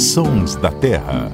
Sons da Terra.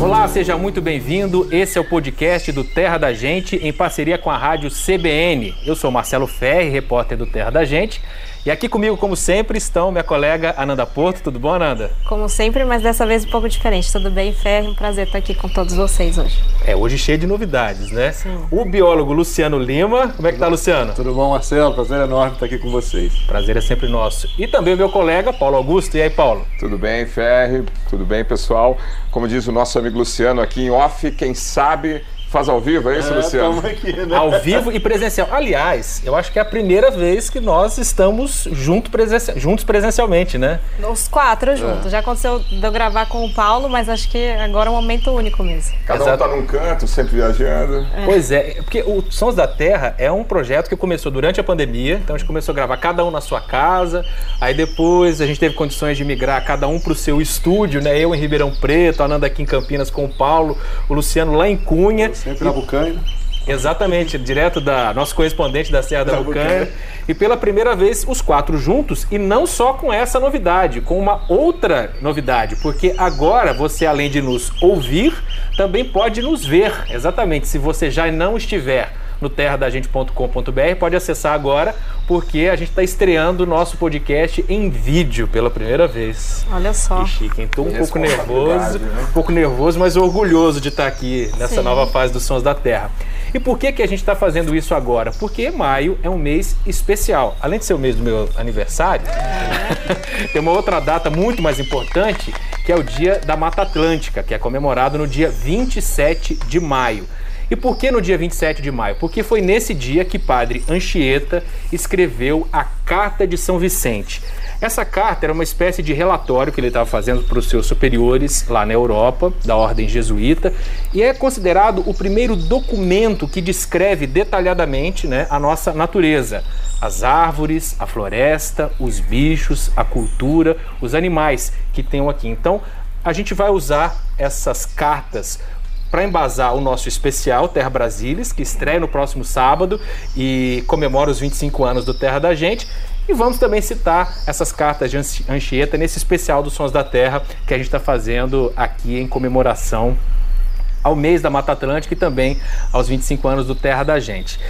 Olá, seja muito bem-vindo. Esse é o podcast do Terra da Gente em parceria com a rádio CBN. Eu sou Marcelo Ferri, repórter do Terra da Gente. E aqui comigo, como sempre, estão minha colega Ananda Porto. Tudo bom, Ananda? Como sempre, mas dessa vez um pouco diferente. Tudo bem, Ferri? Um prazer estar aqui com todos vocês hoje. É, hoje cheio de novidades, né? Sim. O biólogo Luciano Lima. Como é que tá, Luciano? Tudo bom, Marcelo? Prazer enorme estar aqui com vocês. Prazer é sempre nosso. E também o meu colega, Paulo Augusto. E aí, Paulo? Tudo bem, Ferri? Tudo bem, pessoal? Como diz o nosso amigo Luciano aqui em off, quem sabe faz ao vivo, é isso, É, Luciano? aqui, né? Ao vivo e presencial. Aliás, eu acho que é a primeira vez que nós estamos junto presenci- juntos presencialmente, né? Os quatro juntos. Já aconteceu de eu gravar com o Paulo, mas acho que agora é um momento único mesmo. Cada um Exato. tá num canto, sempre viajando. Pois é, porque o Sons da Terra é um projeto que começou durante a pandemia, então a gente começou a gravar cada um na sua casa, aí depois a gente teve condições de migrar cada um para o seu estúdio, né? Eu em Ribeirão Preto, a Ananda aqui em Campinas com o Paulo, o Luciano lá em Cunha. Sempre na Bucanha. Exatamente, direto da nosso correspondente da Serra da Da. E pela primeira vez, os quatro juntos, e não só com essa novidade, com uma outra novidade, porque agora você, além de nos ouvir, também pode nos ver. Exatamente, se você já não estiver no terradagente.com.br, pode acessar agora, porque a gente está estreando o nosso podcast em vídeo pela primeira vez. Olha só. Que chique, hein? Tô um pouco nervoso, né? um pouco nervoso, mas orgulhoso de estar aqui nessa Sim. nova fase dos Sons da Terra. E por que, que a gente está fazendo isso agora? Porque maio é um mês especial. Além de ser o mês do meu aniversário, tem uma outra data muito mais importante, que é o Dia da Mata Atlântica, que é comemorado no dia 27 de maio. E por que no dia 27 de maio? Porque foi nesse dia que Padre Anchieta escreveu a Carta de São Vicente. Essa carta era uma espécie de relatório que ele estava fazendo para os seus superiores lá na Europa, da ordem jesuíta, e é considerado o primeiro documento que descreve detalhadamente né, a nossa natureza. As árvores, a floresta, os bichos, a cultura, os animais que tem aqui. Então, a gente vai usar essas cartas para embasar o nosso especial Terra Brasilis, que estreia no próximo sábado e comemora os 25 anos do Terra da Gente. E vamos também citar essas cartas de Anchi- Anchieta nesse especial dos Sons da Terra que a gente está fazendo aqui em comemoração ao mês da Mata Atlântica e também aos 25 anos do Terra da Gente.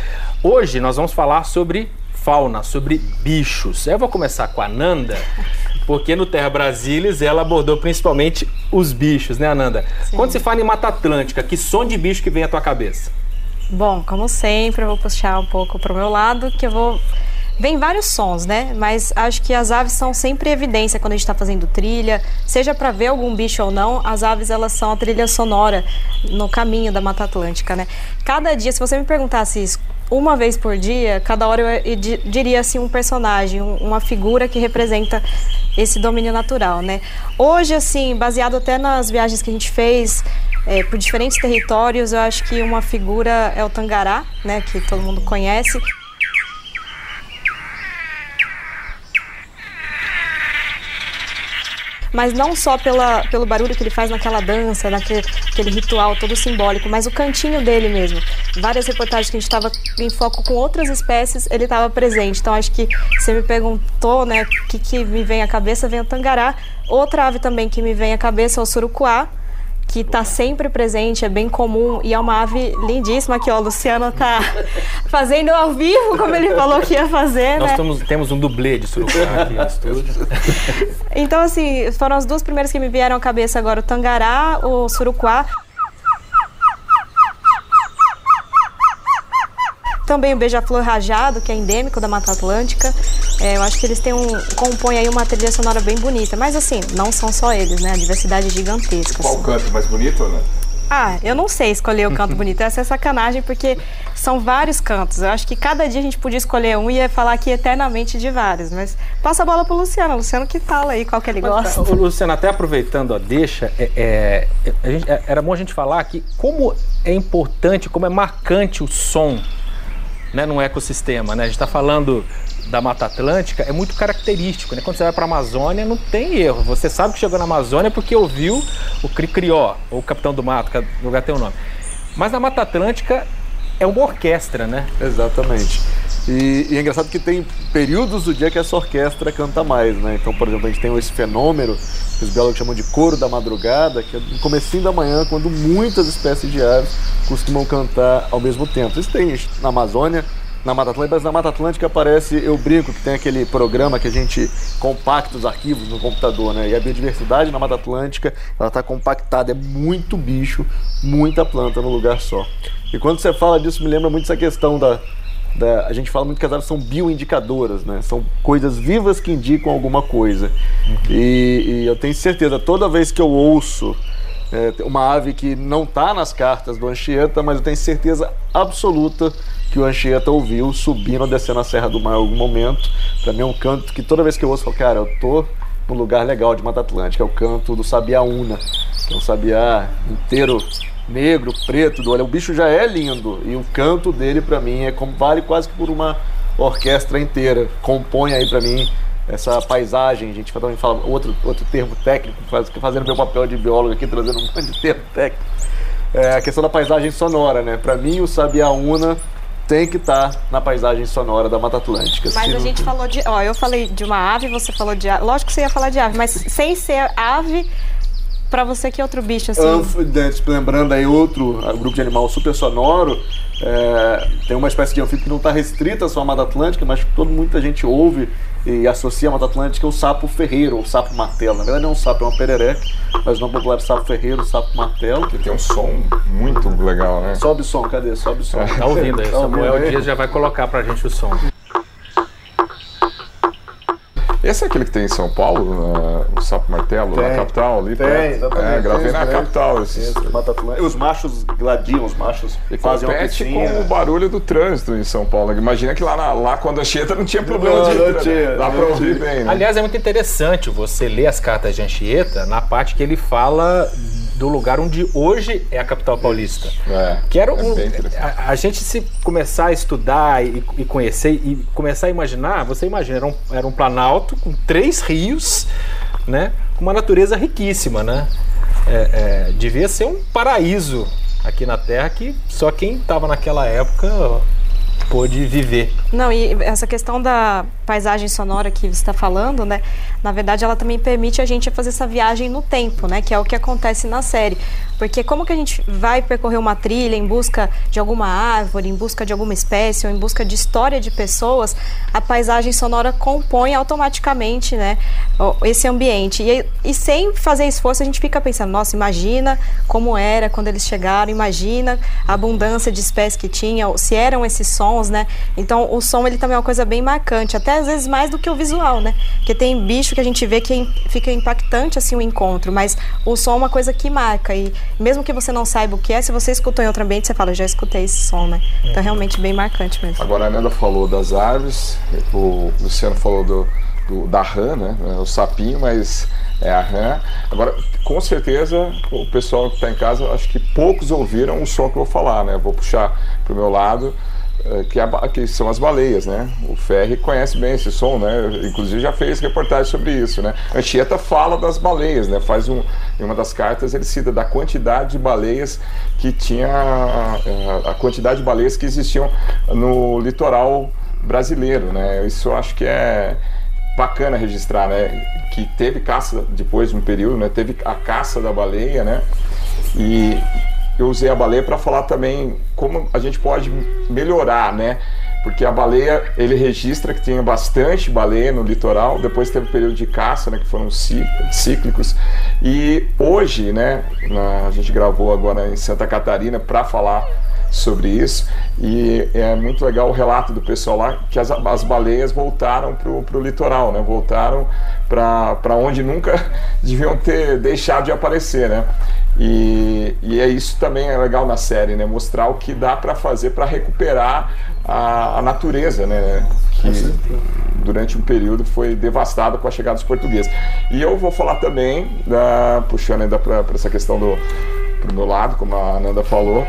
Hoje nós vamos falar sobre fauna, sobre bichos. Eu vou começar com a Nanda, porque no Terra Brasilis ela abordou principalmente os bichos, né, Ananda? Quando se fala em Mata Atlântica, que som de bicho que vem à tua cabeça? Bom, como sempre, eu vou puxar um pouco pro meu lado, que eu vou. Vem vários sons, né? Mas acho que as aves são sempre evidência quando a gente está fazendo trilha, seja para ver algum bicho ou não, as aves elas são a trilha sonora no caminho da Mata Atlântica, né? Cada dia, se você me perguntasse isso uma vez por dia, cada hora eu di- diria assim um personagem, um- uma figura que representa esse domínio natural, né? Hoje, assim, baseado até nas viagens que a gente fez é, por diferentes territórios, eu acho que uma figura é o tangará, né? Que todo mundo conhece. Mas não só pela, pelo barulho que ele faz naquela dança, naquele aquele ritual todo simbólico, mas o cantinho dele mesmo. Várias reportagens que a gente estava em foco com outras espécies, ele estava presente. Então acho que você me perguntou, né, o que, que me vem à cabeça, vem o tangará. Outra ave também que me vem à cabeça é o surucuá, que está sempre presente, é bem comum e é uma ave lindíssima que ó, o Luciano tá fazendo ao vivo, como ele falou que ia fazer, Nós né? temos, temos um dublê de surucuá aqui no estúdio. Então, assim, foram as duas primeiras que me vieram à cabeça agora: o tangará, o surucuá. Também o beija-flor rajado, que é endêmico da Mata Atlântica. É, eu acho que eles têm um, compõem aí uma trilha sonora bem bonita. Mas, assim, não são só eles, né? A diversidade é gigantesca. Qual assim. canto mais bonito, né? Ah, eu não sei escolher o canto bonito. Essa é sacanagem, porque são vários cantos. Eu acho que cada dia a gente podia escolher um e ia falar aqui eternamente de vários. Mas passa a bola pro Luciano. Luciano que fala aí qual que ele gosta. Ô, Luciano, até aproveitando a deixa, é, é, a gente- é, era bom a gente falar que como é importante, como é marcante o som né, num ecossistema. Né? A gente está falando da Mata Atlântica, é muito característico. Né? Quando você vai para a Amazônia, não tem erro. Você sabe que chegou na Amazônia porque ouviu o Cricrió, ou o Capitão do Mato, cada lugar tem um nome. Mas na Mata Atlântica é uma orquestra, né? Exatamente. E, e, é engraçado que tem períodos do dia que essa orquestra canta mais, né? Então, por exemplo, a gente tem esse fenômeno que os biólogos chamam de coro da madrugada, que é no comecinho da manhã, quando muitas espécies de aves costumam cantar ao mesmo tempo. Isso tem na Amazônia, na Mata Atlântica, mas na Mata Atlântica aparece, eu brinco, que tem aquele programa que a gente compacta os arquivos no computador, né? E a biodiversidade na Mata Atlântica, ela está compactada, é muito bicho, muita planta no lugar só. E quando você fala disso, me lembra muito essa questão da, da, a gente fala muito que as aves são bioindicadoras, né? São coisas vivas que indicam alguma coisa. Uhum. E, e, eu tenho certeza, toda vez que eu ouço é, uma ave que não está nas cartas do Anchieta, mas eu tenho certeza absoluta que o Anchieta ouviu subindo ou descendo a Serra do Mar em algum momento. Para mim é um canto que toda vez que eu ouço, eu falo, cara, eu tô num lugar legal de Mata Atlântica, é o canto do Sabiaúna, que é um sabiá inteiro negro, preto, do olho. O bicho já é lindo e o canto dele para mim é como vale quase que por uma orquestra inteira. Compõe aí para mim essa paisagem. A gente também fala outro outro termo técnico, faz, fazendo meu papel de biólogo aqui trazendo um monte de termo técnico. É a questão da paisagem sonora, né? Para mim o Sabiaúna tem que estar tá na paisagem sonora da Mata Atlântica. Mas a gente falou de. Ó, eu falei de uma ave, você falou de ave. Lógico que você ia falar de ave, mas sem ser ave, para você que é outro bicho assim? lembrando aí outro grupo de animal super sonoro, é, tem uma espécie de anfíbio que não está restrita só à Mata Atlântica, mas que todo, muita gente ouve e associa a Mata Atlântica o sapo ferreiro, ou sapo martelo. Na verdade não é um sapo, é uma perereca, mas não popular sapo ferreiro, sapo martelo. Que tem um som muito legal, né? Sobe o som, cadê? Sobe o som. Tá ouvindo aí, tá Samuel Dias já vai colocar pra gente o som. Esse é aquele que tem em São Paulo, na, o Sapo Martelo, tem, na capital ali? Tem, perto. exatamente. É, gravei na capital. Esses... Os machos gladiam, os machos e fazem piscina. com o barulho do trânsito em São Paulo. Imagina que lá, na, lá quando a Anchieta não tinha problema não, de não tinha, Dá pra ouvir bem, né? Aliás, é muito interessante você ler as cartas de Anchieta na parte que ele fala do lugar onde hoje é a capital paulista. É, que era um, é a, a, gente se começar a estudar e, e, conhecer e começar a imaginar, você imagina, era um, era um planalto com três rios, né? Com uma natureza riquíssima, né? É, é, devia ser um paraíso aqui na Terra que só quem estava naquela época pôde viver. Não, e essa questão da paisagem sonora que você está falando, né? Na verdade, ela também permite a gente fazer essa viagem no tempo, né? Que é o que acontece na série. Porque como que a gente vai percorrer uma trilha em busca de alguma árvore, em busca de alguma espécie, ou em busca de história de pessoas, a paisagem sonora compõe automaticamente, né? Esse ambiente. E, e sem fazer esforço, a gente fica pensando, nossa, imagina como era quando eles chegaram, imagina a abundância de espécies que tinha, se eram esses sons, né? Então, o som, ele também é uma coisa bem marcante, até às vezes mais do que o visual, né? Porque tem bicho que a gente vê que fica impactante assim o encontro, mas o som é uma coisa que marca e mesmo que você não saiba o que é, se você escutou em outro ambiente, você fala, já escutei esse som, né? Então é realmente bem marcante mesmo. Agora a Nanda falou das aves, o Luciano falou do, do da rã, né? O sapinho, mas é a rã. Agora, com certeza, o pessoal que está em casa, acho que poucos ouviram o som que eu vou falar, né? Vou puxar para o meu lado. É, que, a, que, são as baleias, né? O Ferri conhece bem esse som, né? Inclusive já fez reportagem sobre isso, né? Anchieta fala das baleias, né? Faz um, em uma das cartas ele cita da quantidade de baleias que tinha a, a quantidade de baleias que existiam no litoral brasileiro, né? Isso eu acho que é bacana registrar, né? Que teve caça depois de um período, né? Teve a caça da baleia, né? E eu usei a baleia para falar também como a gente pode melhorar, né? Porque a baleia, ele registra que tinha bastante baleia no litoral, depois teve o período de caça, né, que foram cíclicos. E hoje, né, a gente gravou agora em Santa Catarina para falar sobre isso e é muito legal o relato do pessoal lá que as, as baleias voltaram para o litoral, né? voltaram para onde nunca deviam ter deixado de aparecer. Né? E, e é isso também é legal na série, né? Mostrar o que dá para fazer para recuperar a, a, natureza, né? Que durante um período foi devastada com a chegada dos portugueses. E eu vou falar também, da, puxando ainda para essa questão do pro meu lado, como a Ananda falou,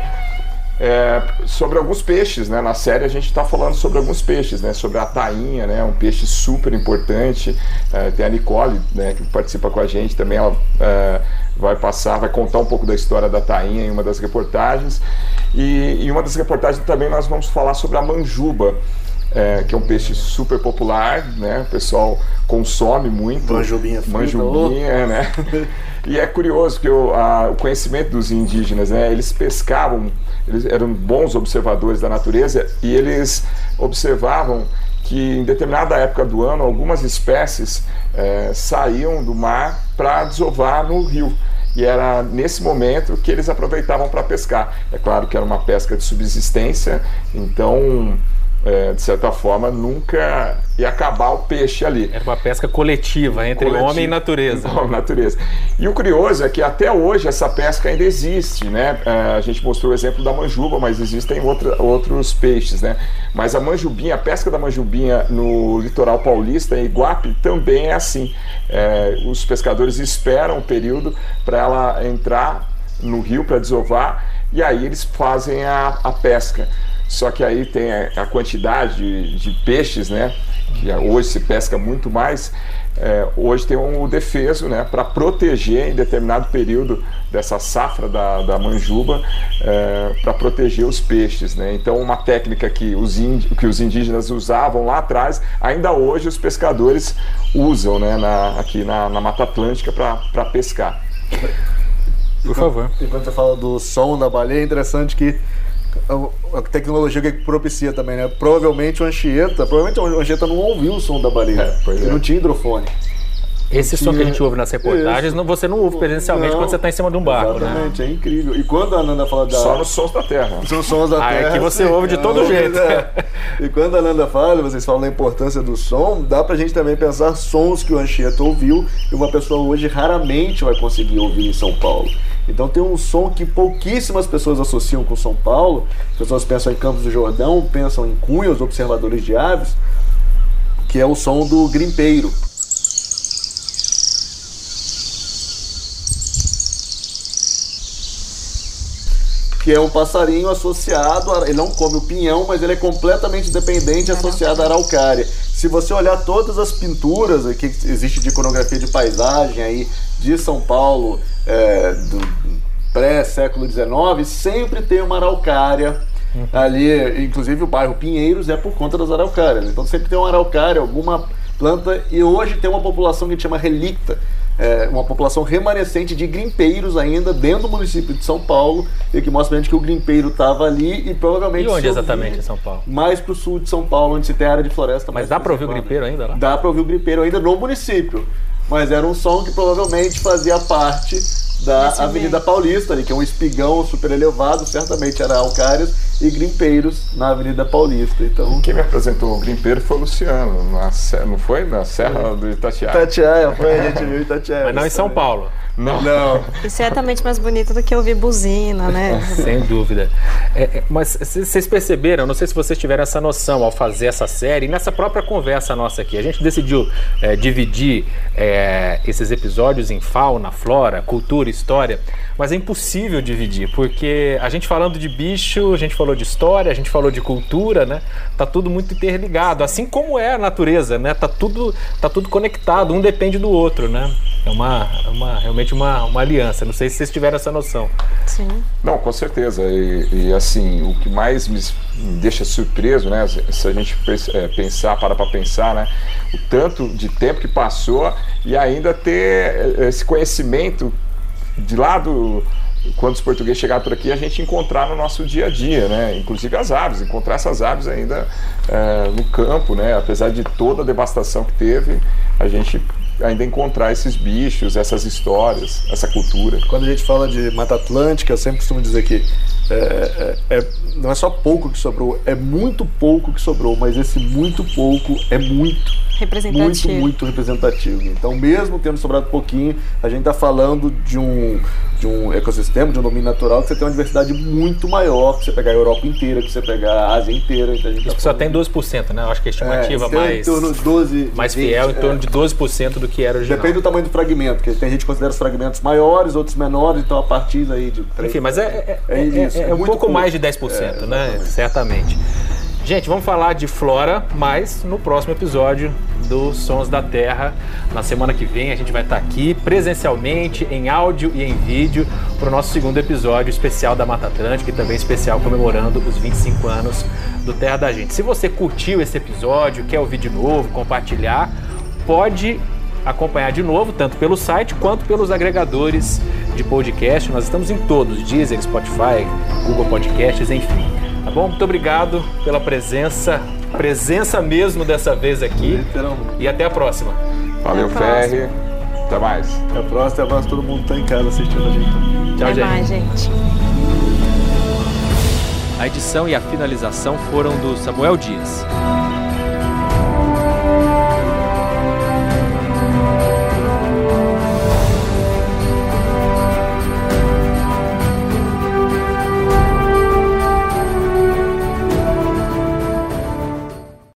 é, sobre alguns peixes, né? Na série a gente está falando sobre alguns peixes, né? Sobre a tainha, né? Um peixe super importante. É, tem a Nicole, né? Que participa com a gente também. Ela é, vai passar, vai contar um pouco da história da tainha em uma das reportagens. E em uma das reportagens também nós vamos falar sobre a manjuba. é, que é um peixe super popular, né? O pessoal consome muito. Manjubinha frita, Manjubinha, né? E é curioso que o, a, o conhecimento dos indígenas, né? Eles pescavam, eles eram bons observadores da natureza e eles observavam que em determinada época do ano algumas espécies é, saíam do mar para desovar no rio. E era nesse momento que eles aproveitavam para pescar. É claro que era uma pesca de subsistência, então é, de certa forma, nunca ia acabar o peixe ali. Era uma pesca coletiva entre Coletivo, homem e natureza. Homem e natureza. E o curioso é que até hoje essa pesca ainda existe, né? É, a gente mostrou o exemplo da manjuba, mas existem outra, outros peixes, né? Mas a manjubinha, a pesca da manjubinha no litoral paulista, em Iguape, também é assim. É, os pescadores esperam o período para ela entrar no rio para desovar e aí eles fazem a, a pesca. Só que aí tem a, quantidade de, de, peixes, né? Que hoje se pesca muito mais. É, hoje tem um defeso, né? Para proteger em determinado período dessa safra da, da manjuba, é, para proteger os peixes, né? Então, uma técnica que os, que os indígenas usavam lá atrás, ainda hoje os pescadores usam, né? Na, aqui na, na Mata Atlântica para pescar. Por favor. Enquanto você fala do som da baleia, é interessante que a tecnologia que propicia também, né? Provavelmente o Anchieta, provavelmente o Anchieta não ouviu o som da baleia, é, porque é. não tinha hidrofone. Esse som que a gente ouve nas reportagens, não, você não ouve presencialmente não, quando você está em cima de um barco, né? exatamente, né? é incrível. E quando a Nanda fala da... Só nos sons da terra. São sons da ah, terra. É que você ouve de todo jeito. É. E quando a Nanda fala, vocês falam da importância do som, dá pra gente também pensar sons que o Anchieta ouviu e uma pessoa hoje raramente vai conseguir ouvir em São Paulo. Então tem um som que pouquíssimas pessoas associam com São Paulo. As pessoas pensam em Campos do Jordão, pensam em Cunha, os observadores de aves, que é o som do grimpeiro. Que é um passarinho associado, a, ele não come o pinhão, mas ele é completamente dependente associado à araucária. Se você olhar todas as pinturas que existe de iconografia de paisagem aí de São Paulo, é, do pré-século XIX, sempre tem uma araucária uhum. ali, inclusive o bairro Pinheiros é por conta das araucárias. Então sempre tem uma araucária, alguma planta, e hoje tem uma população que a gente chama relicta, é, uma população remanescente de grimpeiros ainda dentro do município de São Paulo e que mostra pra gente que o grimpeiro estava ali e provavelmente. E onde exatamente em São Paulo? Mais para o sul de São Paulo, onde se tem área de floresta. Mas dá para ouvir o grimpeiro ainda lá? Dá para ouvir o grimpeiro ainda no município. Mas era um som que provavelmente fazia parte da Avenida Paulista, ali, que é um espigão super elevado, certamente era Alcários e Grimpeiros na Avenida Paulista. Então... Quem me apresentou o Grimpeiro foi o Luciano, na, não foi? Na Serra do Itatiaia. Itatiaia, foi, a gente viu Itatiaia. Mas não em São Paulo. Não. não. E certamente mais bonito do que ouvir buzina, né? Sem dúvida. É, é mas vocês perceberam, não sei se vocês tiveram essa noção ao fazer essa série, nessa própria conversa nossa aqui. A gente decidiu é, dividir é, esses episódios em fauna, flora, cultura, história, mas é impossível dividir, porque a gente falando de bicho, a gente falou de história, a gente falou de cultura, né? Tá tudo muito interligado, assim como é a natureza, né? Tá tudo, tá tudo conectado, um depende do outro, né? É uma, é uma realmente uma, uma aliança. Não sei se vocês tiveram essa noção. Sim. Não, com certeza. E, e assim, o que mais me, deixa surpreso, né? Se a gente é, pensar, para para pensar, né? O tanto de tempo que passou e ainda ter esse conhecimento de lá do quando os portugueses chegaram por aqui, a gente encontrar no nosso dia a dia, né? Inclusive as aves, encontrar essas aves ainda é, no campo, né? Apesar de toda a devastação que teve, a gente ainda encontrar esses bichos, essas histórias, essa cultura. Quando a gente fala de Mata Atlântica, eu sempre costumo dizer que é, é, é, não é só pouco que sobrou, é muito pouco que sobrou, mas esse muito pouco é muito representativo. Muito, muito representativo. Então, mesmo tendo sobrado pouquinho, a gente está falando de um, de um ecossistema, de um domínio natural, que você tem uma diversidade muito maior, que você pegar a Europa inteira, que você pegar a Ásia inteira. Então a gente Isso tá só tem 12%, né? Eu acho que a estimativa é, mais, em 12, mais 20, fiel, em torno é. de 12% do que era original. Depende do tamanho do fragmento, porque tem gente que considera os fragmentos maiores, outros menores, então a partir aí de 3, Enfim, mas é, é, é, é, é um pouco, pouco mais de 10%, né? Certamente. Gente, vamos falar de flora, mas no próximo episódio do Sons da Terra. Na semana que vem a gente vai estar aqui presencialmente, em áudio e em vídeo, para o nosso segundo episódio especial da Mata Atlântica e também especial comemorando os 25 anos do Terra da Gente. Se você curtiu esse episódio, quer ouvir de novo, compartilhar, pode acompanhar de novo, tanto pelo site quanto pelos agregadores de podcast. Nós estamos em todos, Deezer, Spotify, Google Podcasts, enfim. Tá bom? Muito obrigado pela presença, presença mesmo dessa vez aqui. E até a próxima. Valeu, Ferri. Até mais. Até a próxima, até a próxima. Todo mundo tá em casa assistindo a gente. Tchau, Até gente. mais, gente. A edição e a finalização foram do Samuel Dias.